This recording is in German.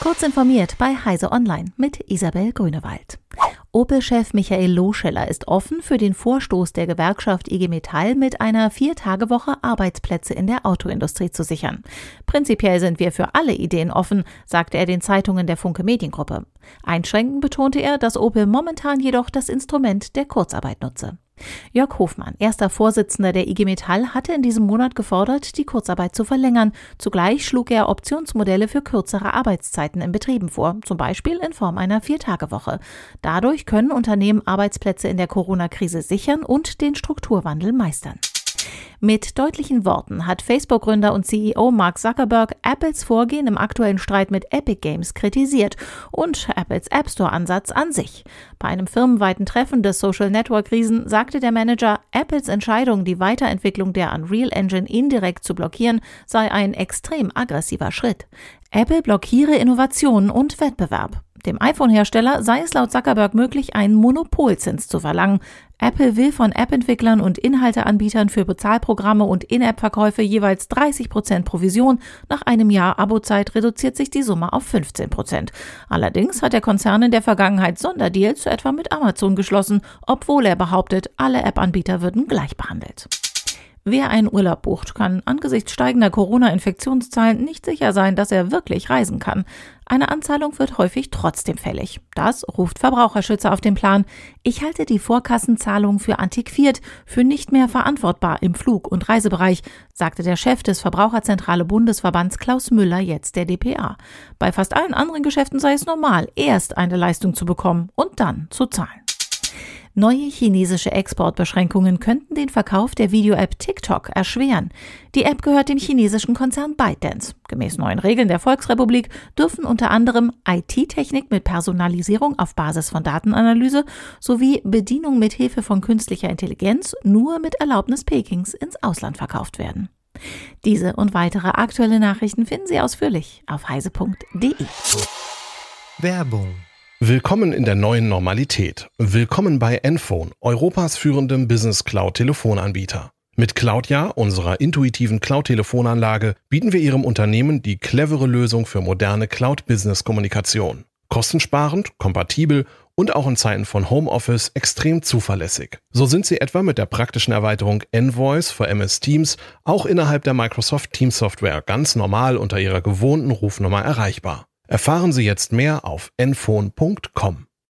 Kurz informiert bei Heise Online mit Isabel Grünewald. Opel-Chef Michael Loscheller ist offen für den Vorstoß der Gewerkschaft IG Metall mit einer Viertagewoche Arbeitsplätze in der Autoindustrie zu sichern. Prinzipiell sind wir für alle Ideen offen, sagte er den Zeitungen der Funke Mediengruppe. Einschränkend betonte er, dass Opel momentan jedoch das Instrument der Kurzarbeit nutze. Jörg Hofmann, erster Vorsitzender der IG Metall, hatte in diesem Monat gefordert, die Kurzarbeit zu verlängern. Zugleich schlug er Optionsmodelle für kürzere Arbeitszeiten in Betrieben vor, zum Beispiel in Form einer Viertagewoche. Dadurch können Unternehmen Arbeitsplätze in der Corona-Krise sichern und den Strukturwandel meistern. Mit deutlichen Worten hat Facebook-Gründer und CEO Mark Zuckerberg Apples Vorgehen im aktuellen Streit mit Epic Games kritisiert und Apples App Store-Ansatz an sich. Bei einem firmenweiten Treffen des Social Network-Riesen sagte der Manager, Apples Entscheidung, die Weiterentwicklung der Unreal Engine indirekt zu blockieren, sei ein extrem aggressiver Schritt. Apple blockiere Innovationen und Wettbewerb. Dem iPhone-Hersteller sei es laut Zuckerberg möglich, einen Monopolzins zu verlangen. Apple will von App-Entwicklern und Inhalteanbietern für Bezahlprogramme und In-App-Verkäufe jeweils 30 Prozent Provision. Nach einem Jahr Abozeit reduziert sich die Summe auf 15%. Prozent. Allerdings hat der Konzern in der Vergangenheit Sonderdeals etwa mit Amazon geschlossen, obwohl er behauptet, alle App-Anbieter würden gleich behandelt. Wer einen Urlaub bucht, kann angesichts steigender Corona-Infektionszahlen nicht sicher sein, dass er wirklich reisen kann. Eine Anzahlung wird häufig trotzdem fällig. Das ruft Verbraucherschützer auf den Plan. Ich halte die Vorkassenzahlung für antiquiert, für nicht mehr verantwortbar im Flug- und Reisebereich, sagte der Chef des Verbraucherzentrale Bundesverbands Klaus Müller jetzt der DPA. Bei fast allen anderen Geschäften sei es normal, erst eine Leistung zu bekommen und dann zu zahlen. Neue chinesische Exportbeschränkungen könnten den Verkauf der Video-App TikTok erschweren. Die App gehört dem chinesischen Konzern ByteDance. Gemäß neuen Regeln der Volksrepublik dürfen unter anderem IT-Technik mit Personalisierung auf Basis von Datenanalyse sowie Bedienung mit Hilfe von künstlicher Intelligenz nur mit Erlaubnis Pekings ins Ausland verkauft werden. Diese und weitere aktuelle Nachrichten finden Sie ausführlich auf heise.de. Werbung Willkommen in der neuen Normalität. Willkommen bei Enphone, Europas führendem Business Cloud Telefonanbieter. Mit Cloudja, unserer intuitiven Cloud-Telefonanlage, bieten wir Ihrem Unternehmen die clevere Lösung für moderne Cloud-Business-Kommunikation. Kostensparend, kompatibel und auch in Zeiten von Homeoffice extrem zuverlässig. So sind Sie etwa mit der praktischen Erweiterung Envoice für MS Teams auch innerhalb der Microsoft Teams Software ganz normal unter Ihrer gewohnten Rufnummer erreichbar. Erfahren Sie jetzt mehr auf enphone.com.